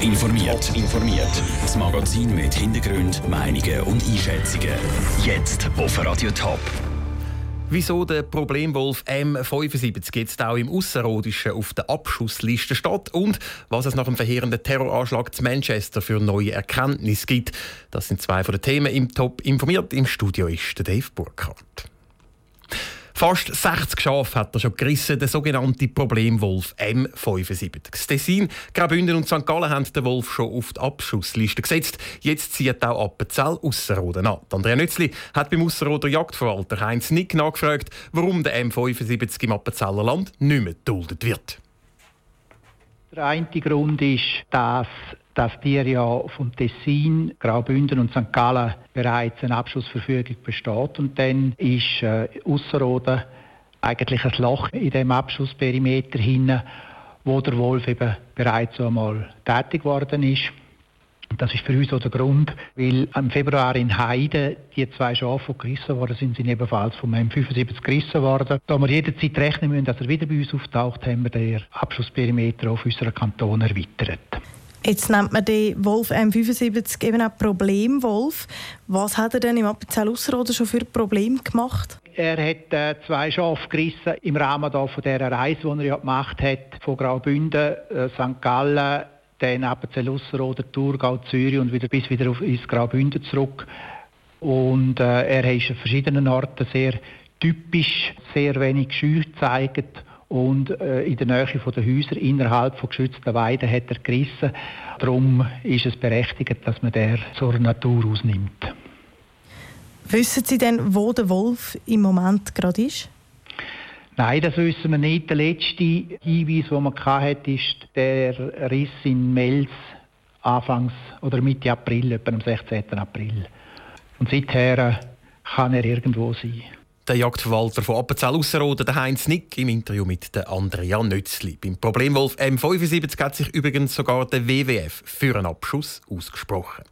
Top informiert. informiert. Das Magazin mit Hintergrund, Meinungen und Einschätzungen. Jetzt auf Radio Top. Wieso der Problemwolf M75 jetzt auch im Ausserrhodischen auf der Abschussliste steht und was es nach dem verheerenden Terroranschlag zu Manchester für neue Erkenntnisse gibt. Das sind zwei von den Themen im Top informiert. Im Studio ist der Dave Burkhardt. Fast 60 Schafe hat er schon gerissen, der sogenannte Problemwolf M75. Das Tessin, Graubünden und St. Gallen haben den Wolf schon auf die Abschussliste gesetzt. Jetzt zieht auch Appenzell Ausserrhoden an. Andrea Nützli hat beim Ausserrhoder Jagdverwalter Heinz Nick nachgefragt, warum der M75 im Appenzeller Land nicht mehr geduldet wird. Der eine Grund ist, dass dass dir ja vom Tessin, Graubünden und St. Gallen bereits eine Abschussverfügung besteht. Und dann ist äh, Ausserrhoden eigentlich ein Loch in dem Abschussperimeter hinten, wo der Wolf eben bereits einmal tätig worden ist. Das ist für uns auch der Grund, weil im Februar in Heide die zwei Schafe, die gerissen worden sind, sind ebenfalls vom M75 gerissen worden. Da wir jederzeit rechnen müssen, dass er wieder bei uns auftaucht, haben wir den Abschussperimeter auf unserer Kanton erweitert. Jetzt nennt man den Wolf M75 eben auch Problemwolf. Was hat er denn im Appenzell Ausserrhoden schon für Probleme gemacht? Er hat äh, zwei Schafe gerissen im Rahmen da dieser Reise, die er ja gemacht hat, von Graubünden, äh, St. Gallen, dann Appenzell Ausserrhoden, Thurgau, Zürich und wieder bis wieder auf, ins Graubünden zurück. Und äh, er ist an verschiedenen Orten sehr typisch, sehr wenig Scheu gezeigt und äh, in der Nähe der Häuser innerhalb von geschützten Weiden hat er gerissen. Darum ist es berechtigt, dass man der zur Natur ausnimmt. Wissen Sie denn, wo der Wolf im Moment gerade ist? Nein, das wissen wir nicht. Der letzte Hinweis, den man hatte, ist der Riss in Mels Anfangs oder Mitte April, etwa am 16. April. Und seither kann er irgendwo sein der Jagdverwalter von Appenzell Ausserrhoden, der Heinz Nick, im Interview mit der Andrea Nötzli. Beim Problemwolf M75 hat sich übrigens sogar der WWF für einen Abschuss ausgesprochen.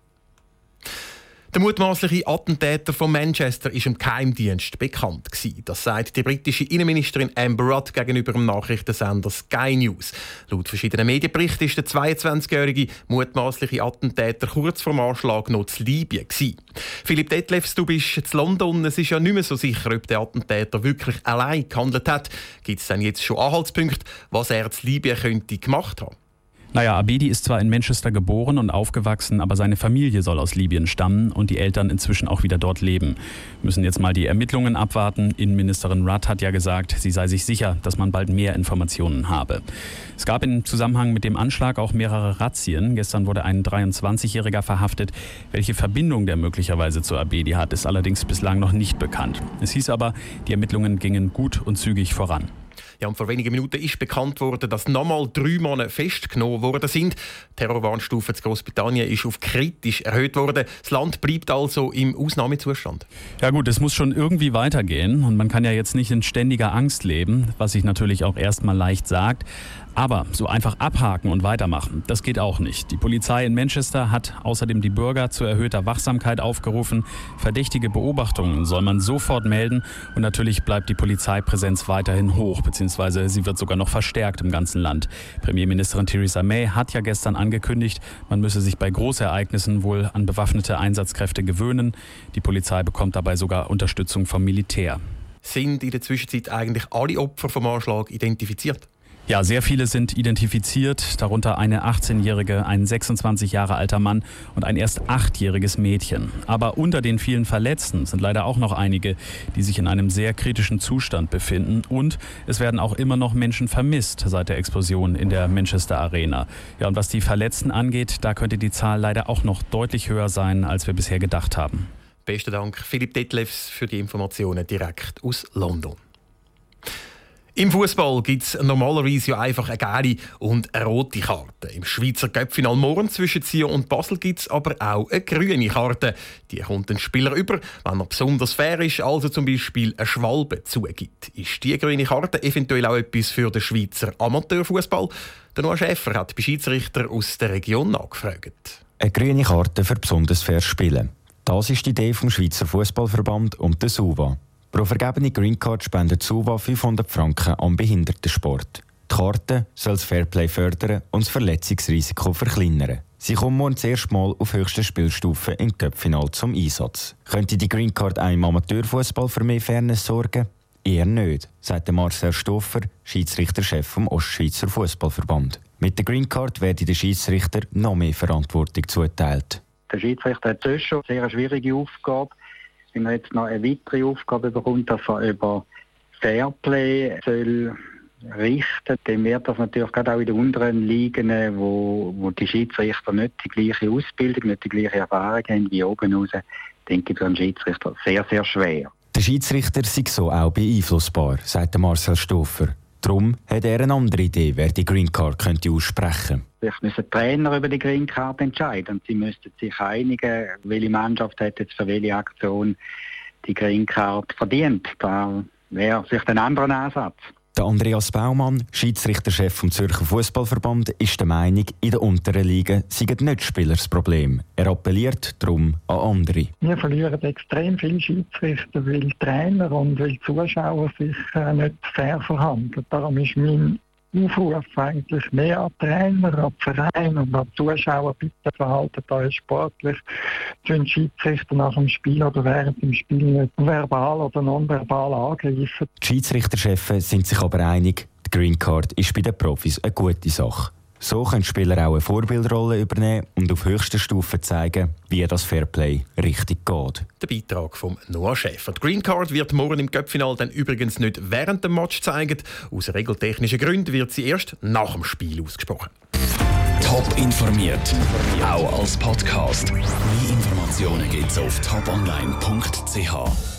Der mutmaßliche Attentäter von Manchester ist im Geheimdienst bekannt gewesen. Das sagt die britische Innenministerin Amber Rudd gegenüber dem Nachrichtensender Sky News. Laut verschiedenen Medienberichten ist der 22-jährige mutmaßliche Attentäter kurz vor dem Anschlag noch zu Libyen gewesen. Philipp Detlefs, du bist in London. Es ist ja nicht mehr so sicher, ob der Attentäter wirklich allein gehandelt hat. Gibt es denn jetzt schon Anhaltspunkte, was er zu Libyen könnte gemacht haben? Naja, Abedi ist zwar in Manchester geboren und aufgewachsen, aber seine Familie soll aus Libyen stammen und die Eltern inzwischen auch wieder dort leben. Müssen jetzt mal die Ermittlungen abwarten. Innenministerin Rudd hat ja gesagt, sie sei sich sicher, dass man bald mehr Informationen habe. Es gab im Zusammenhang mit dem Anschlag auch mehrere Razzien. Gestern wurde ein 23-Jähriger verhaftet. Welche Verbindung der möglicherweise zu Abedi hat, ist allerdings bislang noch nicht bekannt. Es hieß aber, die Ermittlungen gingen gut und zügig voran. Ja, und vor wenigen Minuten ist bekannt worden, dass nochmal drei Männer festgenommen worden sind. Die Terrorwarnstufe zu Großbritannien ist auf kritisch erhöht worden. Das Land bleibt also im Ausnahmezustand. Ja gut, es muss schon irgendwie weitergehen und man kann ja jetzt nicht in ständiger Angst leben, was sich natürlich auch erstmal leicht sagt. Aber so einfach abhaken und weitermachen, das geht auch nicht. Die Polizei in Manchester hat außerdem die Bürger zu erhöhter Wachsamkeit aufgerufen. Verdächtige Beobachtungen soll man sofort melden und natürlich bleibt die Polizeipräsenz weiterhin hoch, beziehungsweise sie wird sogar noch verstärkt im ganzen Land. Premierministerin Theresa May hat ja gestern angekündigt, man müsse sich bei Großereignissen wohl an bewaffnete Einsatzkräfte gewöhnen. Die Polizei bekommt dabei sogar Unterstützung vom Militär. Sind in der Zwischenzeit eigentlich alle Opfer vom Anschlag identifiziert? Ja, sehr viele sind identifiziert, darunter eine 18-jährige, ein 26 Jahre alter Mann und ein erst 8-jähriges Mädchen. Aber unter den vielen Verletzten sind leider auch noch einige, die sich in einem sehr kritischen Zustand befinden. Und es werden auch immer noch Menschen vermisst seit der Explosion in der Manchester Arena. Ja, und was die Verletzten angeht, da könnte die Zahl leider auch noch deutlich höher sein, als wir bisher gedacht haben. Besten Dank, Philipp Detlefs, für die Informationen direkt aus London. Im Fußball gibt es normalerweise ja einfach eine gelbe und eine rote Karte. Im Schweizer Göppfinal morgen zwischen Zier und Basel gibt es aber auch eine grüne Karte. Die kommt ein Spieler über, wenn er besonders fair ist, also zum Beispiel eine Schwalbe zugibt. Ist die grüne Karte eventuell auch etwas für den Schweizer Amateurfußball? Der Noah Schäfer hat bei Schiedsrichter aus der Region nachgefragt. Eine grüne Karte für besonders fair Spielen. Das ist die Idee vom Schweizer Fußballverband und der SUVA. Pro vergebene Green Card spendet SUVA 500 Franken am Behindertensport. Die Karte soll das Fairplay fördern und das Verletzungsrisiko verkleinern. Sie kommen morgen das erste Mal auf höchster Spielstufe im Cup-Final zum Einsatz. Könnte die Green Card einem Amateurfußball für mehr Fairness sorgen? Eher nicht, sagt Marcel Stoffer, Schiedsrichterchef vom Ostschweizer Fußballverband. Mit der Green Card werde der Schiedsrichter noch mehr Verantwortung zugeteilt. Der Schiedsrichter hat sonst schon eine sehr schwierige Aufgabe. Wenn er jetzt noch eine weitere Aufgabe bekommt, dass er über Fairplay soll richten, dann wird das natürlich gerade auch in den unteren Ligen, wo, wo die Schiedsrichter nicht die gleiche Ausbildung, nicht die gleiche Erfahrung haben wie oben raus, denke ich, für einen Schiedsrichter sehr, sehr schwer. Der Schiedsrichter sei so auch beeinflussbar, sagt Marcel Stoffer. Darum hat er eine andere Idee, wer die Green Card könnte aussprechen Vielleicht müssen Trainer über die Green Card entscheiden und sie müssten sich einigen, welche Mannschaft hat jetzt für welche Aktion die Green Card verdient. Da wäre vielleicht ein anderer Ansatz. Der Andreas Baumann, Schiedsrichterchef vom Zürcher Fußballverband, ist der Meinung, in der unteren Liga sei nicht Spieler das Problem. Er appelliert darum an andere. Wir verlieren extrem viele Schiedsrichter, weil Trainer und weil Zuschauer sich äh, nicht fair verhandeln. Darum ist mein Aufruf eigentlich mehr an Trainer, an Vereine und an Zuschauer, bitte verhalten euch sportlich. Den Schiedsrichter nach dem Spiel oder während dem Spiel nicht verbal oder nonverbal angreifen. Die Schiedsrichterchefs sind sich aber einig, die Green Card ist bei den Profis eine gute Sache. So können Spieler auch eine Vorbildrolle übernehmen und auf höchster Stufe zeigen, wie das Fairplay richtig geht. Der Beitrag von Noah Schäfer. Die Green Card wird morgen im Cup-Final dann übrigens nicht während dem Match zeigen. Aus regeltechnischen Gründen wird sie erst nach dem Spiel ausgesprochen. Top informiert, auch als Podcast. Mehr Informationen gibt's auf toponline.ch.